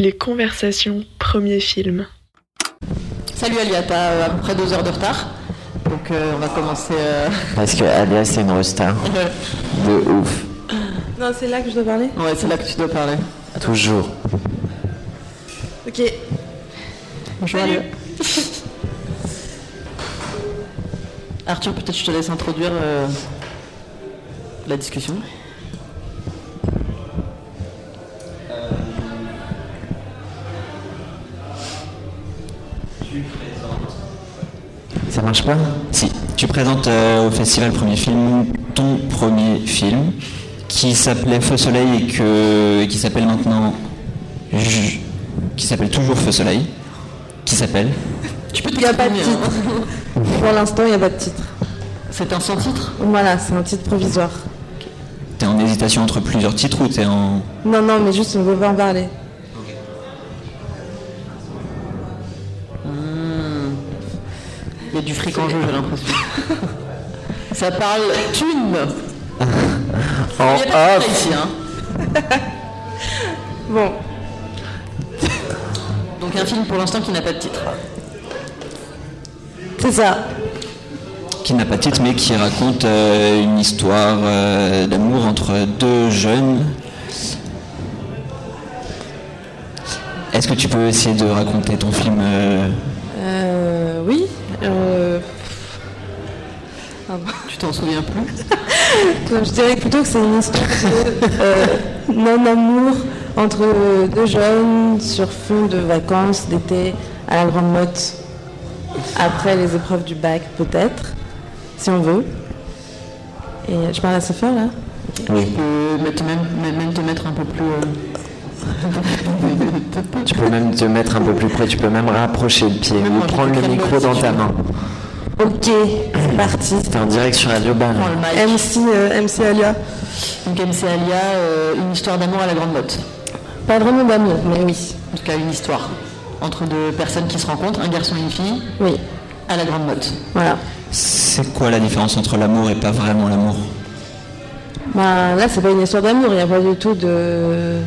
Les conversations, premier film. Salut Alia, t'as euh, à peu près deux heures de retard. Donc euh, on va commencer. euh, Parce que Alia, c'est une resta. De ouf. Non, c'est là que je dois parler? Ouais, c'est là que tu dois parler. Toujours. Ok. Bonjour Alia. Arthur, peut-être je te laisse introduire euh, la discussion. Marche pas Si, tu présentes euh, au festival Premier Film ton premier film qui s'appelait Feu Soleil et, que, et qui s'appelle maintenant. Qui s'appelle toujours Feu Soleil. Qui s'appelle Tu peux Il n'y a pas de hein. titre. Pour l'instant, il n'y a pas de titre. C'est un sans titre? Voilà, c'est un titre provisoire. T'es en hésitation entre plusieurs titres ou t'es en. Non, non, mais juste, on ne veut pas en parler. Du fric en jeu, j'ai l'impression. Ça parle thune En Il y a pas de off ici, hein. Bon, Donc un film pour l'instant qui n'a pas de titre. c'est ça. qui n'a pas de titre mais qui raconte euh, une histoire euh, d'amour entre deux jeunes. Est-ce que tu peux essayer de raconter ton film Euh, Euh... Tu t'en souviens plus Je dirais plutôt que c'est une histoire de euh, non-amour entre deux jeunes sur fond de vacances d'été à la Grande Motte. Après les épreuves du bac, peut-être, si on veut. Et je parle à Sophia là Oui. Tu peux même te mettre un peu plus. euh, Tu peux même te mettre un peu plus près, tu peux même rapprocher le pied ou prendre le micro dans ta main. Ok, c'est parti. T'es en direct sur Radio mic. MC, euh, MC Alia. Donc MC Alia, euh, une histoire d'amour à la grande motte. Pas vraiment d'amour, mais oui. En tout cas, une histoire entre deux personnes qui se rencontrent, un garçon et une fille, Oui, à la grande motte. voilà. C'est quoi la différence entre l'amour et pas vraiment l'amour? Bah, là, c'est pas une histoire d'amour, il n'y a pas du tout de.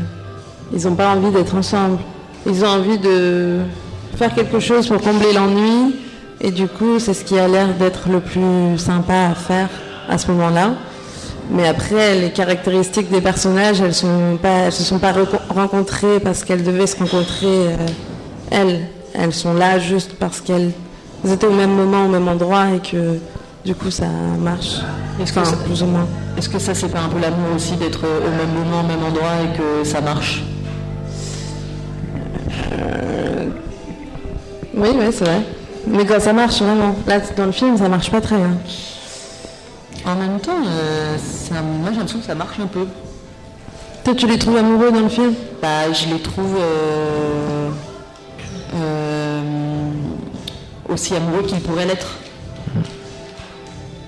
Ils n'ont pas envie d'être ensemble. Ils ont envie de faire quelque chose pour combler l'ennui. Et du coup, c'est ce qui a l'air d'être le plus sympa à faire à ce moment-là. Mais après, les caractéristiques des personnages, elles elles se sont pas rencontrées parce qu'elles devaient se rencontrer. euh, elles, elles sont là juste parce qu'elles étaient au même moment, au même endroit et que du coup, ça marche. Est-ce que Enfin, ça- plus ou moins. Est-ce que ça, c'est pas un peu l'amour aussi d'être au même moment, au même endroit et que ça marche? Oui, oui, c'est vrai. Mais quand ça marche vraiment, là dans le film, ça marche pas très bien. En même temps, euh, ça- moi j'ai l'impression que ça marche un peu. Toi, tu les trouves amoureux dans le film? Bah, je les trouve euh, euh, aussi amoureux qu'ils pourraient l'être.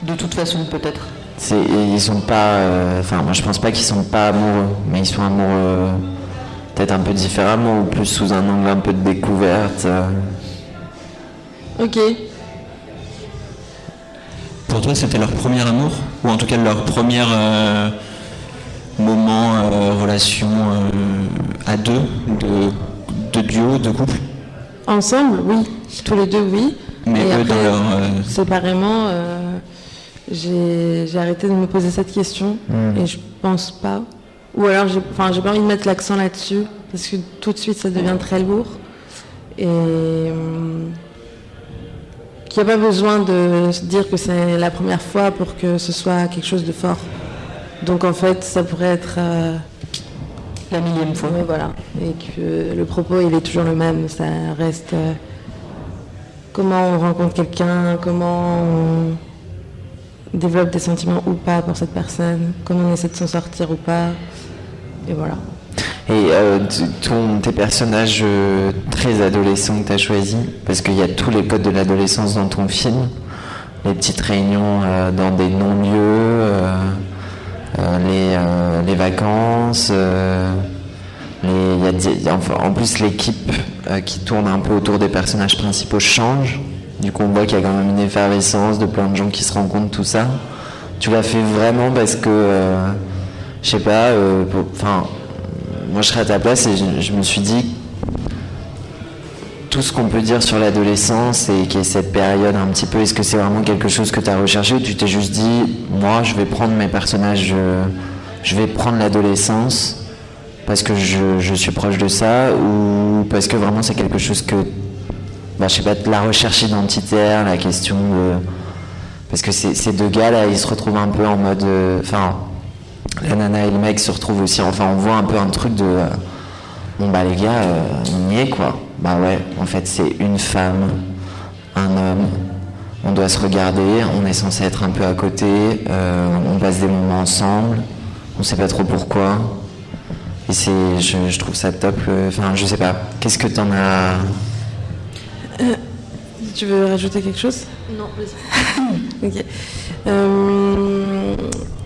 De toute façon, peut-être. Ils sont pas. euh, Enfin, moi je pense pas qu'ils sont pas amoureux, mais ils sont amoureux euh, peut-être un peu différemment ou plus sous un angle un peu de découverte. Ok. Pour toi, c'était leur premier amour? Ou en tout cas leur premier euh, moment, euh, relation euh, à deux, de, de duo, de couple? Ensemble, oui. Tous les deux, oui. Mais Et eux, après, dans leur. euh, Séparément, euh, j'ai j'ai arrêté de me poser cette question et je pense pas. Ou alors, j'ai pas envie de mettre l'accent là-dessus parce que tout de suite, ça devient très lourd. Et hum, qu'il n'y a pas besoin de se dire que c'est la première fois pour que ce soit quelque chose de fort. Donc en fait, ça pourrait être euh, La millième fois. Ouais, voilà. Et que le propos, il est toujours le même. Ça reste euh, comment on rencontre quelqu'un, comment on développe des sentiments ou pas pour cette personne, comment on essaie de s'en sortir ou pas. Et voilà. Et euh, tes personnages euh, très adolescents que tu as choisis, parce qu'il y a tous les codes de l'adolescence dans ton film, les petites réunions euh, dans des non-lieux, euh, les, les vacances, y a en plus l'équipe qui tourne un peu autour des personnages principaux change. Du coup on voit qu'il y a quand même une effervescence de plein de gens qui se rencontrent, tout ça. Tu l'as fait vraiment parce que, euh, je sais pas, euh, enfin, moi je serais à ta place et je, je me suis dit tout ce qu'on peut dire sur l'adolescence et qui est cette période un petit peu, est-ce que c'est vraiment quelque chose que tu as recherché ou tu t'es juste dit, moi je vais prendre mes personnages, je vais prendre l'adolescence parce que je, suis proche de ça ou parce que vraiment c'est quelque chose que, bah, je sais pas, la recherche identitaire, la question de... Parce que ces deux gars là, ils se retrouvent un peu en mode... Euh, enfin, la nana et le mec se retrouvent aussi, enfin on voit un peu un truc de... Euh, bon bah les gars, on y est quoi. Bah ouais, en fait c'est une femme, un homme, on doit se regarder, on est censé être un peu à côté, euh, on passe des moments ensemble, on sait pas trop pourquoi. Et c'est, je, trouve ça top. Euh, enfin, je sais pas. Qu'est-ce que t'en as euh, Tu veux rajouter quelque chose? Non, vas-y. ok.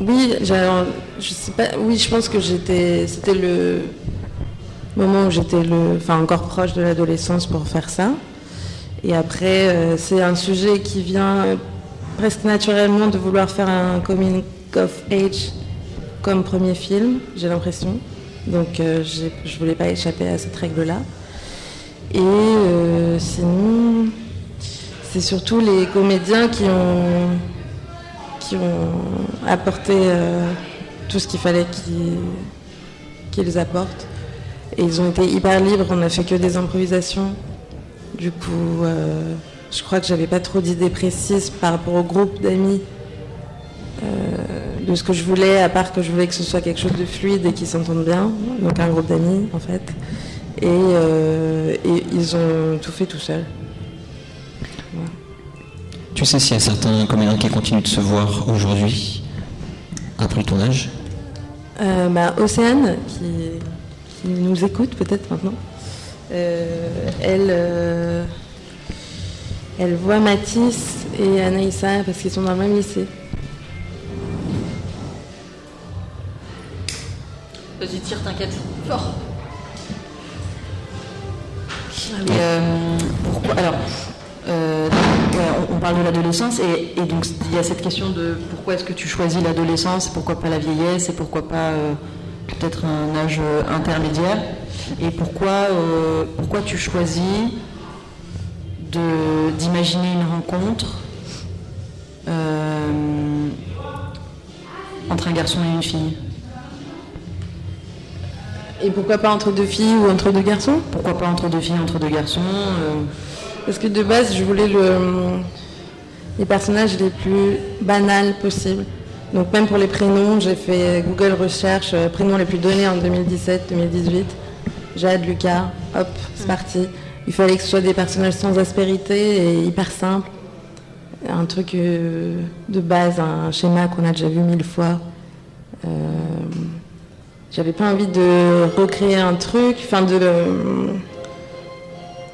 oui, je sais pas. Oui, je pense que j'étais. C'était le moment où j'étais le, enfin encore proche de l'adolescence pour faire ça. Et après, euh, c'est un sujet qui vient presque naturellement de vouloir faire un coming of age comme premier film, j'ai l'impression. Donc euh, je voulais pas échapper à cette règle-là. Et euh, sinon, c'est surtout les comédiens qui ont, qui ont apporté tout ce qu'il fallait qu'ils apportent. Et ils ont été hyper libres, on n'a fait que des improvisations. Du coup, euh, je crois que j'avais pas trop d'idées précises par rapport au groupe d'amis euh, de ce que je voulais, à part que je voulais que ce soit quelque chose de fluide et qui s'entende bien, donc un groupe d'amis en fait. Et, euh, ils ont tout fait tout seuls. Tu sais s'il y a certains comédiens qui continuent de se voir aujourd'hui, après le tournage bah, Océane, qui nous écoute peut-être maintenant, euh, elle, euh, elle voit Mathis et Anaïssa parce qu'ils sont dans le même lycée. Vas-y, tire, t'inquiète. Fort. Euh, Alors, on, parle de l'adolescence et, donc il y a cette question de pourquoi est-ce que tu choisis l'adolescence, pourquoi pas la vieillesse et pourquoi pas peut-être un âge intermédiaire Et pourquoi, euh, pourquoi tu choisis d'imaginer une rencontre euh, entre un garçon et une fille? Et pourquoi pas entre deux filles ou entre deux garçons? Pourquoi pas entre deux filles, entre deux garçons euh? Parce que de base, je voulais le, les personnages les plus banals possibles. Donc même pour les prénoms, j'ai fait Google Recherche, euh, prénoms les plus donnés en 2017-2018. Jade, Lucas, hop, c'est parti. Il fallait que ce soit des personnages sans aspérité et hyper simples. Un truc euh, de base, un schéma qu'on a déjà vu mille fois. Euh, j'avais pas envie de recréer un truc, enfin de...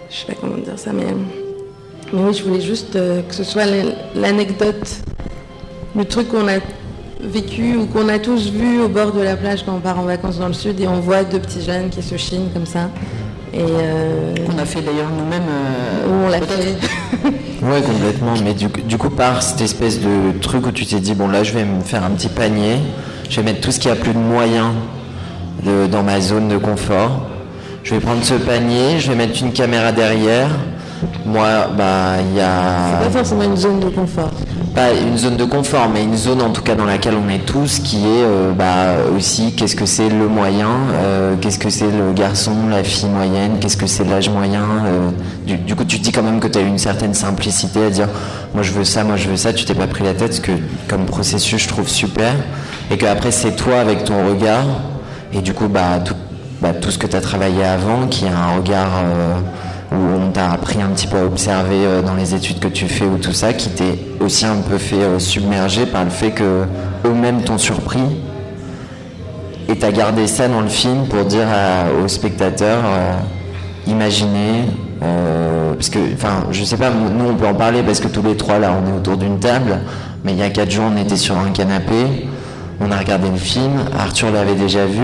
je sais pas comment dire ça, mais... Mais oui, je voulais juste que ce soit l'anecdote, le truc qu'on a vécu ou qu'on a tous vu au bord de la plage quand on part en vacances dans le sud et on voit deux petits jeunes qui se chinent comme ça. Et euh, On a fait d'ailleurs nous-mêmes. Euh, on l'a fait. ouais, complètement. Mais du, du, coup, par cette espèce de truc où tu t'es dit, bon là, je vais me faire un petit panier, je vais mettre tout ce qui a plus de moyens dans ma zone de confort. Je vais prendre ce panier, je vais mettre une caméra derrière. Moi, bah, il y a. C'est pas forcément une zone de confort pas une zone de confort, mais une zone en tout cas dans laquelle on est tous, qui est euh, bah, aussi qu'est-ce que c'est le moyen, euh, qu'est-ce que c'est le garçon, la fille moyenne, qu'est-ce que c'est l'âge moyen. Euh, du, coup, tu te dis quand même que tu as une certaine simplicité à dire moi je veux ça, moi je veux ça, tu t'es pas pris la tête, ce que comme processus je trouve super, et que après c'est toi avec ton regard, et du coup bah tout, bah, ce que tu as travaillé avant, qui a un regard où on t'a appris un petit peu à observer euh, dans les études que tu fais ou tout ça, qui t'est aussi un peu fait euh, submerger par le fait que eux-mêmes t'ont surpris. Et t'as gardé ça dans le film pour dire aux spectateurs euh, imaginez parce que enfin je sais pas nous on peut en parler parce que tous les trois là on est autour d'une table mais il y a quatre jours on était sur un canapé on a regardé le film, Arthur l'avait déjà vu,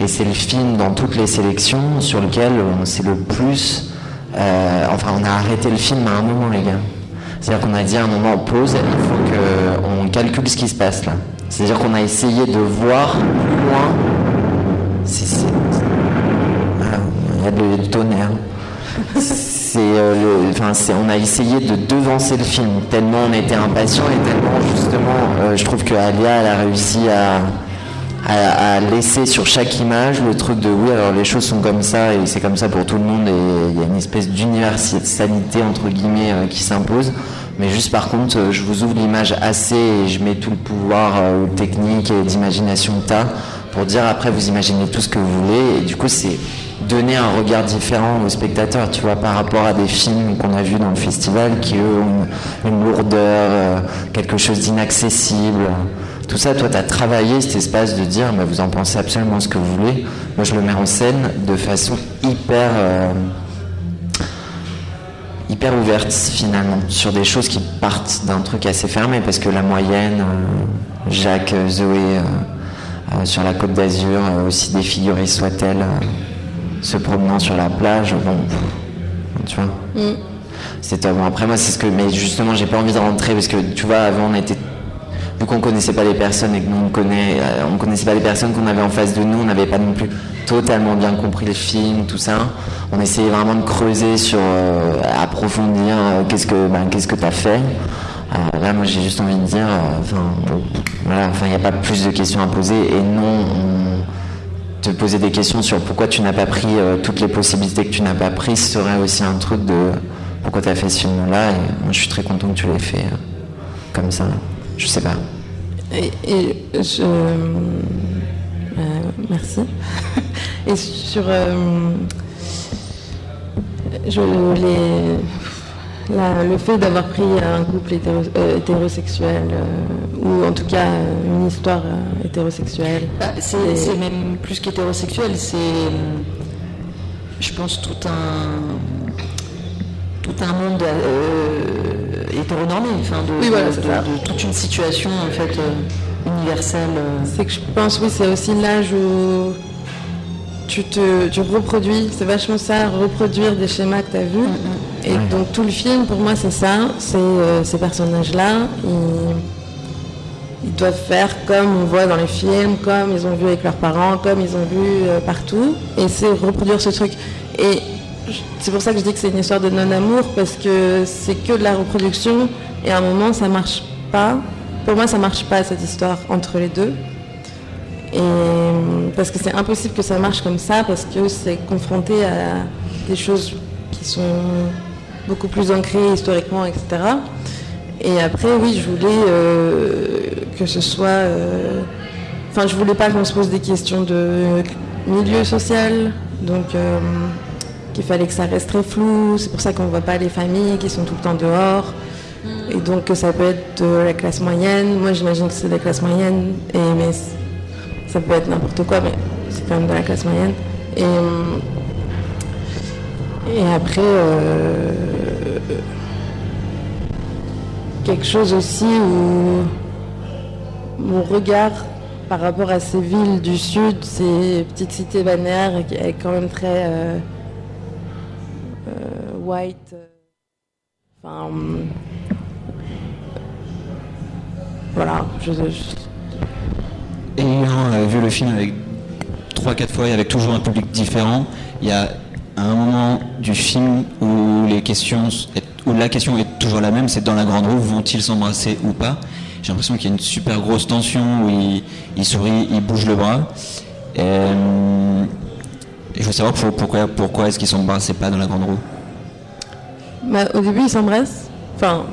et c'est le film dans toutes les sélections sur lequel on s'est le plus euh, enfin, on a arrêté le film à un moment, les gars. C'est-à-dire qu'on a dit à un moment, pause, il faut qu'on calcule ce qui se passe là. C'est-à-dire qu'on a essayé de voir plus loin. il y a du tonnerre. c'est, euh, le- enfin, c'est, on a essayé de devancer le film tellement on était impatient et tellement justement, euh, je trouve que Alia elle a réussi à, laisser sur chaque image le truc de oui alors les choses sont comme ça et c'est comme ça pour tout le monde et il y a une espèce d'universalité entre guillemets euh, qui s'impose. Mais juste par contre, euh, je vous ouvre l'image assez et je mets tout le pouvoir euh, technique et d'imagination que t'as pour dire après vous imaginez tout ce que vous voulez et du coup c'est donner un regard différent aux spectateurs, tu vois, par rapport à des films qu'on a vus dans le festival qui eux ont une, lourdeur, euh, quelque chose d'inaccessible. Tout ça, toi, tu as travaillé cet espace de dire, mais vous en pensez absolument ce que vous voulez. Moi, je le mets en scène de façon hyper, euh, hyper ouverte finalement, sur des choses qui partent d'un truc assez fermé, parce que la moyenne, euh, Jacques, Zoé, sur la côte d'Azur, aussi défigurée soit-elle, se promenant sur la plage, bon, tu vois. C'est bon. Après moi, c'est ce que, mais justement, j'ai pas envie de rentrer parce que tu vois, avant on était, vu qu'on connaissait pas les personnes et que nous on connaît, euh, on connaissait pas les personnes qu'on avait en face de nous, on n'avait pas non plus totalement bien compris le film, tout ça. On essayait vraiment de creuser sur, euh, approfondir, euh, qu'est-ce que, ben, qu'est-ce que t'as fait. Euh, là, moi, j'ai juste envie de dire, enfin, voilà, enfin, il n'y a pas plus de questions à poser et non. on- te poser des questions sur pourquoi tu n'as pas pris euh, toutes les possibilités que tu n'as pas prises serait aussi un truc de pourquoi tu as fait ce film-là. Et moi, je suis très content que tu l'aies fait euh, comme ça. Je sais pas. Et, je. euh, merci. Et sur. je, les, la- le fait d'avoir pris un couple hétéro- euh, hétérosexuel, euh, ou en tout cas euh, une histoire hétérosexuelle. Bah, c'est même plus qu'hétérosexuel, c'est, je pense, tout un, tout un monde hétéronormé, enfin, de, Oui, voilà, de- c'est de- ça. de toute une situation en fait universelle. C'est que je pense, oui, c'est aussi l'âge où tu te tu reproduis, c'est vachement ça, reproduire des schémas que tu as vus. Et donc tout le film, pour moi, c'est ça, c'est euh, ces personnages-là, ils, ils doivent faire comme on voit dans les films, comme ils ont vu avec leurs parents, comme ils ont vu euh, partout, et c'est reproduire ce truc. Et c'est pour ça que je dis que c'est une histoire de non-amour, parce que c'est que de la reproduction, et à un moment, ça marche pas. Pour moi, ça marche pas, cette histoire, entre les deux. Et parce que c'est impossible que ça marche comme ça, parce que c'est confronté à des choses qui sont beaucoup plus ancrées historiquement, etc. Et après, oui, je voulais euh, que ce soit. euh, Enfin, je voulais pas qu'on se pose des questions de milieu social, donc euh, qu'il fallait que ça reste très flou. C'est pour ça qu'on voit pas les familles qui sont tout le temps dehors. Et donc ça peut être de la classe moyenne. Moi, j'imagine que c'est de la classe moyenne, et mais ça peut être n'importe quoi, mais c'est quand même de la classe moyenne. Et, et après, quelque chose aussi où mon regard par rapport à ces villes du sud, ces petites cités balnéaires, est quand même très euh, euh, white. Enfin, voilà, je, je- Ayant euh, vu le film avec 3-4 fois et avec toujours un public différent, il y a un moment du film où, les questions, où la question est toujours la même, c'est dans la grande roue, vont-ils s'embrasser ou pas? J'ai l'impression qu'il y a une super grosse tension où il, sourit, il bouge le bras. Et, euh, et je veux savoir pour- pourquoi, est-ce qu'ils s'embrassaient pas dans la grande roue? Bah, au début, ils s'embrassent. Enfin,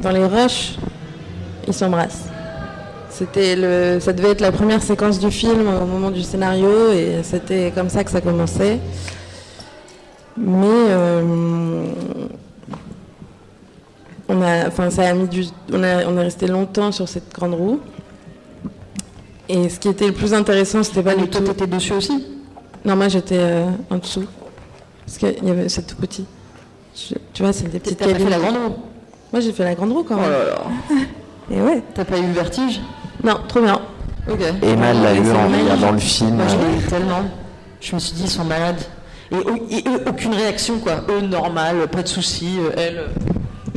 dans les rushs, ils s'embrassent. C'était le, ça devait être la première séquence du film au moment du scénario et c'était comme ça que ça commençait. Mais euh, on a, enfin, ça a mis du, on a, on est resté longtemps sur cette grande roue. Et ce qui était le plus intéressant, c'était pas Mais du toi, tout. t'étais dessus aussi? Non, moi j'étais euh, en dessous. Parce qu'il y avait, c'est tout petit. Je- tu vois, c'est des petites T'as fait la grande roue? Moi j'ai fait la grande roue quand Oh même. là là. Et ouais. T'as pas eu le vertige? Non, trop bien. Ok. Emma l'a eu en regardant le film. Moi, je l'ai eu tellement. Je me suis dit, ils sont malades. Et, eux- et eux, aucune réaction, quoi. Eux, normal, pas de soucis. euh, Elle, euh,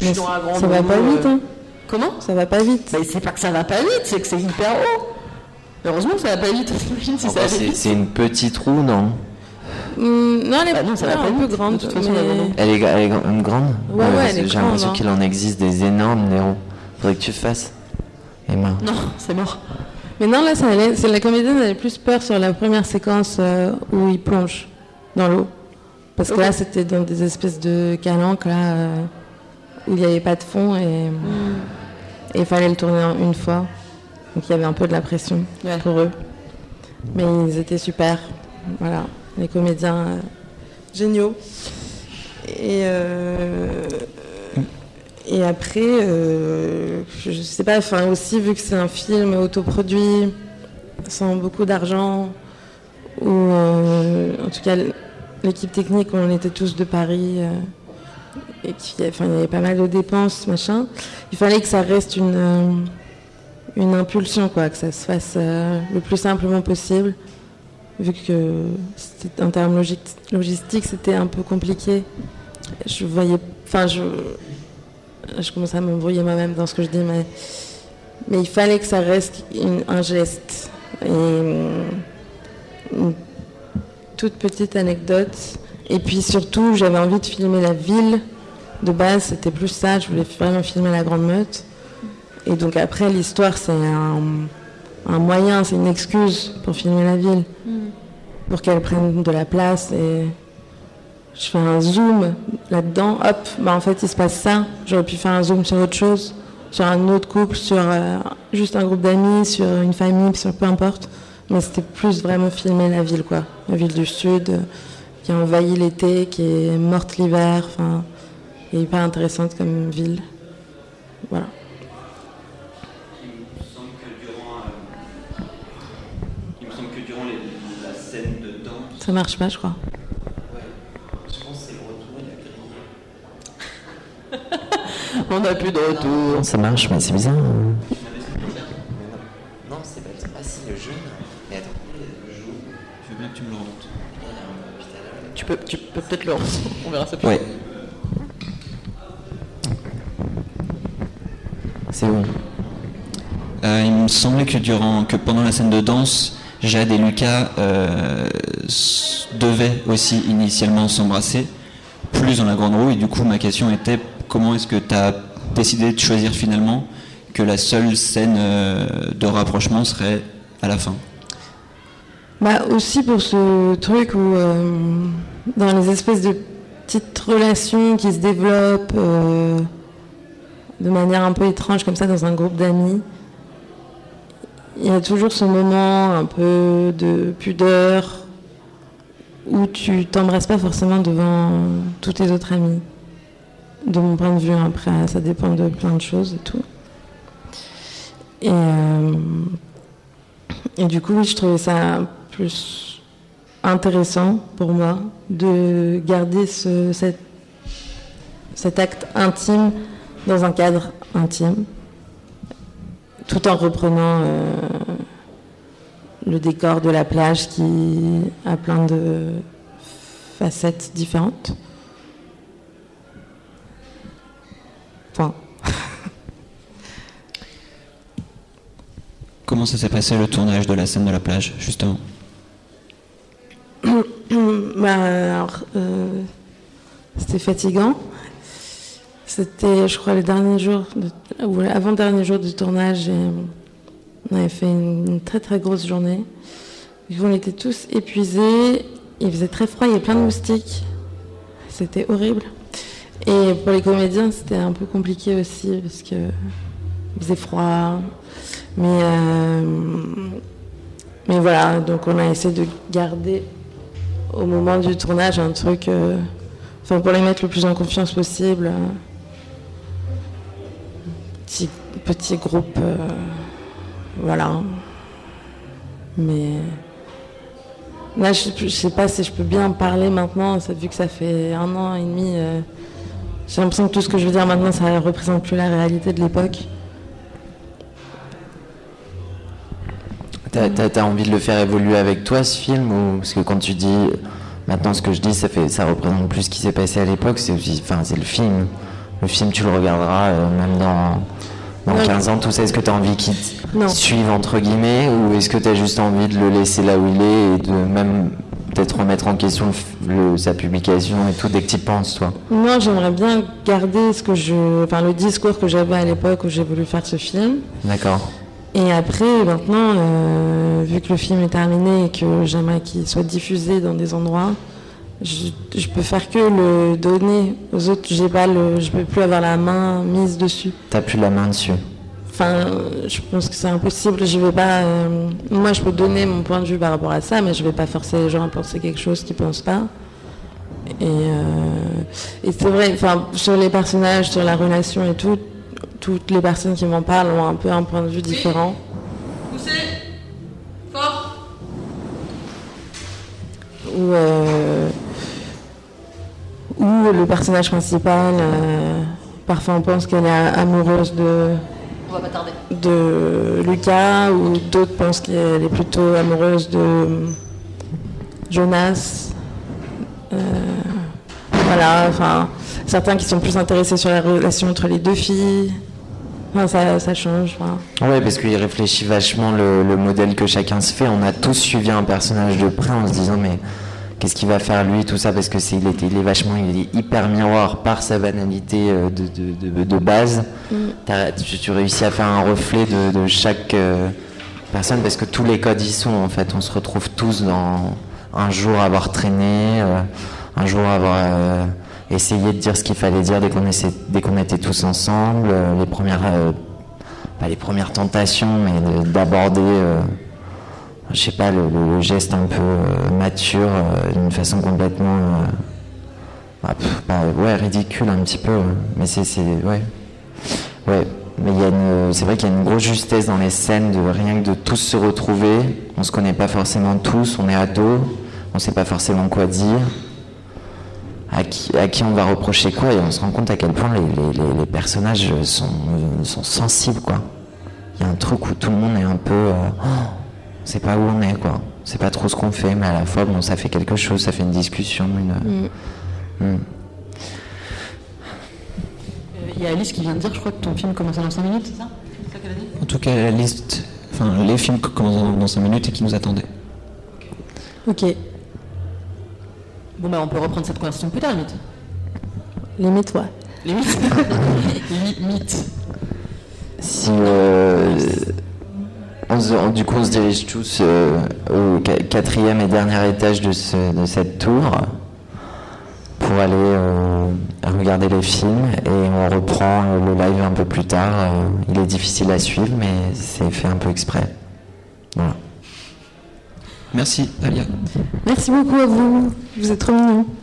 Mais dans la grande ça va pas vite, euh, hein. Comment? Ça va pas vite. Bah, c'est pas que ça va pas vite, c'est que c'est hyper haut. Heureusement que ça va pas vite. Si ça enfin, allait c'est une petite roue, non? Hmm, non, elle est, Bah non, ça va ouais, pas un peu grande. de toute façon, mais-. Elle est, elle est gra- grande? Ouais, ouais, que J'ai l'impression hein. qu'il en existe des énormes, Néro. Faudrait que tu fasses. Emma. Non, c'est mort. Mais non, là, ça allait- c'est la comédienne avait plus peur sur la première séquence euh, où il plonge dans l'eau. Parce que là, c'était dans des espèces de calanques, là, euh, où il n'y avait pas de fond et, il fallait le tourner en une fois. Donc il y avait un peu de la pression Ouais. pour eux. Mais ils étaient super. Voilà, les comédiens euh, géniaux. Et, euh, et après, euh, je sais pas, enfin aussi vu que c'est un film autoproduit, sans beaucoup d'argent, où euh, en tout cas l'équipe technique, on était tous de Paris, et qu'il y enfin, y avait pas mal de dépenses, machin. Il fallait que ça reste une, euh, une impulsion, quoi, que ça se fasse euh, le plus simplement possible, vu que en termes logi- logistiques, c'était un peu compliqué. Je voyais, enfin, je, je commence à m'embrouiller moi-même dans ce que je dis, mais, mais il fallait que ça reste un geste. Et une, une toute petite anecdote. Et puis surtout, j'avais envie de filmer la ville. De base, c'était plus ça. Je voulais vraiment filmer la Grande Meute. Et donc après, l'histoire, c'est un, un moyen, c'est une excuse pour filmer la ville. Pour qu'elle prenne de la place. Et je fais un zoom là-dedans. Hop, bah en fait, il se passe ça. J'aurais pu faire un zoom sur autre chose. Sur un autre couple, sur euh, juste un groupe d'amis, sur une famille, sur peu importe. Mais c'était plus vraiment filmer la ville, quoi. La ville du Sud, euh, qui a envahi l'été, qui est morte l'hiver. Enfin, et hyper intéressante comme ville. Voilà. Il me semble que durant, euh, il me semble que durant les- la scène de danse, Ça marche pas, je crois. Je pense que c'est le retour, il a On n'a plus de retour. Ça marche, mais c'est bizarre. hein. Non, c'est pas. Ah si, le jaune. Mais attends, le jaune. je veux bien que tu me le remontes. Tu peux, tu peux peut-être le On verra ça plus. Ouais. C'est bon. Euh, il me semblait que durant, que pendant la scène de danse, Jade et Lucas euh, devaient aussi initialement s'embrasser, plus dans la grande roue. Et du coup, ma question était comment est-ce que tu as décidé de choisir finalement que la seule scène euh, de rapprochement serait à la fin? Bah aussi pour ce truc où dans les espèces de petites relations qui se développent de manière un peu étrange comme ça dans un groupe d'amis, il y a toujours ce moment un peu de pudeur où tu t'embrasses pas forcément devant tous tes autres amis. De mon point de vue, après, ça dépend de plein de choses et tout. Et, euh, du coup, oui, je trouvais ça plus intéressant pour moi de garder ce, cet, cet acte intime dans un cadre intime, tout en reprenant euh, le décor de la plage qui a plein de facettes différentes. Comment ça s'est passé le tournage de la scène de la plage, justement? Bah, alors, euh, c'était fatigant. C'était, je crois, le dernier jour, de, ou avant-dernier jour du tournage. Et on avait fait une, très très grosse journée. On était tous épuisés. Il faisait très froid, il y avait plein de moustiques. C'était horrible. Et pour les comédiens, c'était un peu compliqué aussi parce que il faisait froid. Mais, euh, mais voilà, donc on a essayé de garder au moment du tournage un truc, euh, enfin pour les mettre le plus en confiance possible. Petit, petit groupe, euh, voilà. Mais là, je, je sais pas si je peux bien en parler maintenant, vu que ça fait un an et demi. euh, j'ai l'impression que tout ce que je veux dire maintenant, ça ne représente plus la réalité de l'époque. T'as, t'as- envie de le faire évoluer avec toi ce film ou parce que quand tu dis maintenant ce que je dis ça fait ça représente plus ce qui s'est passé à l'époque c'est enfin c'est le film le film tu le regarderas euh, même dans dans Ouais. 15 ans tout ça est-ce que tu as envie qu'il suive entre guillemets ou est-ce que tu as juste envie de le laisser là où il est et de même peut-être remettre en question le- sa publication et tout dès que tu penses, toi? Moi, j'aimerais bien garder ce que je, enfin, le discours que j'avais à l'époque où j'ai voulu faire ce film. D'accord. Et après, maintenant, euh, vu que le film est terminé et que j'aimerais qu'il soit diffusé dans des endroits, je, je peux faire que le donner aux autres. J'ai pas le, je peux plus avoir la main mise dessus. T'as plus la main dessus. Enfin, je pense que c'est impossible. Je vais pas. euh, moi, je peux donner mon point de vue par rapport à ça, mais je vais pas forcer les gens à penser quelque chose qu'ils pensent pas. Et, euh, et c'est vrai. Enfin, sur les personnages, sur la relation et tout, toutes les personnes qui m'en parlent ont un peu un point de vue différent. Où, euh, où le personnage principal, euh, parfois on pense qu'elle est amoureuse de, On va pas tarder. de Lucas, ou d'autres pensent qu'elle est plutôt amoureuse de Jonas. Euh, voilà, enfin, certains qui sont plus intéressés sur la relation entre les deux filles. Enfin, ça, ça change. enfin. Ouais, parce qu'il réfléchit vachement le, le modèle que chacun se fait. On a tous suivi un personnage de près en se disant, mais qu'est-ce qu'il va faire lui, tout ça, parce que c'est il est, il est vachement, il est hyper miroir par sa banalité euh, de, de, de, de base. T'as- Tu, tu réussis à faire un reflet de, chaque euh, personne, parce que tous les codes y sont en fait. On se retrouve tous dans un jour avoir traîné, euh, un jour avoir euh, essayé de dire ce qu'il fallait dire dès qu'on dès qu'on était tous ensemble, les premières pas les premières tentations, mais de- d'aborder, je sais pas, le, geste un peu euh, mature euh, d'une façon complètement, euh, pff, bah, ouais, ridicule un petit peu. ouais. Mais c'est, ouais, ouais. Mais c'est vrai qu'il y a une grosse justesse dans les scènes de rien que de tous se retrouver. On se connaît pas forcément tous, on est ados, on sait pas forcément quoi dire. À qui, à qui on va reprocher quoi et on se rend compte à quel point les, les- personnages sont, sont sensibles quoi. Il y a un truc où tout le monde est un peu. oh, sait pas où on est quoi. On sait pas trop ce qu'on fait, mais à la fois bon ça fait quelque chose, ça fait une discussion, une. Hmm. Euh, Il y a Alice qui vient de dire, je crois que ton film commence dans 5 minutes, c'est ça? C'est ça qu'elle a dit En tout cas, la liste, enfin les films qui commencent dans- dans 5 minutes et qui nous attendaient. Ok, Bon, bah, on peut reprendre cette conversation plus tard, limite. limite-toi. Limite. Limite. Si euh, on se- on- du coup on se dirige tous euh, au qua- quatrième et dernier étage de, ce- de cette tour pour aller euh, regarder les films et on reprend euh, le live un peu plus tard. Euh, il est difficile à suivre mais c'est fait un peu exprès. Voilà. Merci, Alia. Merci beaucoup à vous. Vous êtes trop mignons.